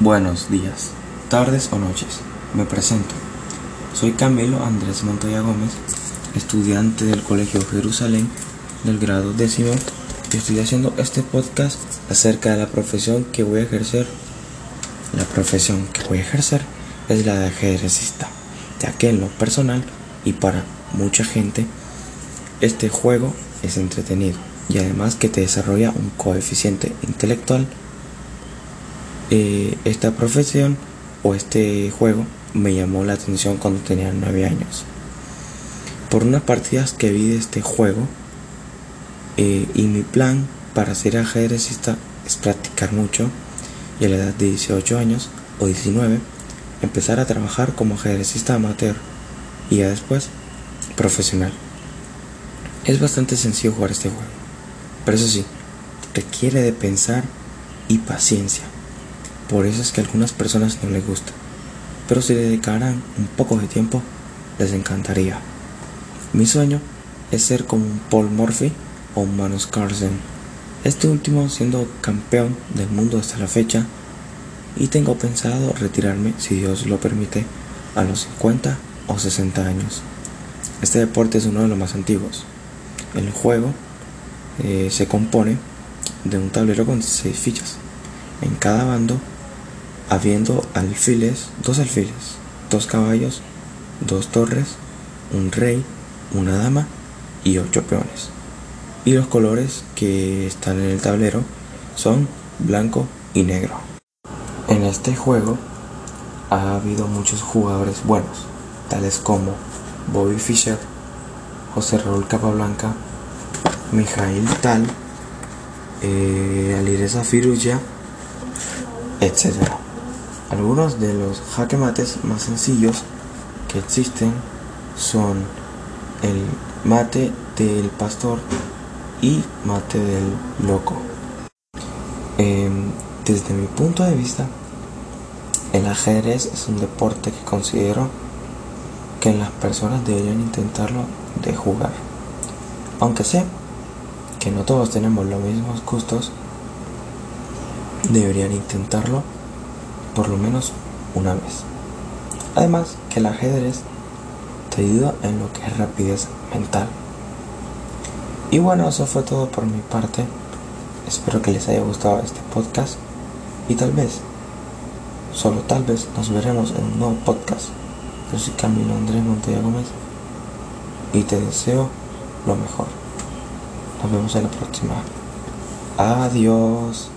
Buenos días, tardes o noches. Me presento. Soy Camilo Andrés Montoya Gómez, estudiante del Colegio Jerusalén del grado décimo y estoy haciendo este podcast acerca de la profesión que voy a ejercer. La profesión que voy a ejercer es la de ajedrecista, ya que en lo personal y para mucha gente este juego es entretenido y además que te desarrolla un coeficiente intelectual. Eh, esta profesión o este juego me llamó la atención cuando tenía 9 años. Por unas partidas que vi de este juego eh, y mi plan para ser ajedrecista es practicar mucho y a la edad de 18 años o 19 empezar a trabajar como ajedrecista amateur y ya después profesional. Es bastante sencillo jugar este juego, pero eso sí, requiere de pensar y paciencia. Por eso es que a algunas personas no les gusta, pero si dedicaran un poco de tiempo, les encantaría. Mi sueño es ser como un Paul Murphy o un Magnus Carlsen, este último siendo campeón del mundo hasta la fecha, y tengo pensado retirarme, si Dios lo permite, a los 50 o 60 años. Este deporte es uno de los más antiguos. El juego eh, se compone de un tablero con 6 fichas. En cada bando habiendo alfiles, dos alfiles, dos caballos, dos torres, un rey, una dama y ocho peones. Y los colores que están en el tablero son blanco y negro. En este juego ha habido muchos jugadores buenos, tales como Bobby Fischer, José Raúl Capablanca, Mijail Tal, eh, Alireza Firuya, etc. Algunos de los jaque mates más sencillos que existen son el mate del pastor y mate del loco. Em, desde mi punto de vista, el ajedrez es un deporte que considero que las personas deberían intentarlo de jugar. Aunque sé que no todos tenemos los mismos gustos, deberían intentarlo por lo menos una vez. Además que el ajedrez te ayuda en lo que es rapidez mental. Y bueno, eso fue todo por mi parte. Espero que les haya gustado este podcast y tal vez, solo tal vez, nos veremos en un nuevo podcast. Yo soy Camilo Andrés Montoya Gómez y te deseo lo mejor. Nos vemos en la próxima. Adiós.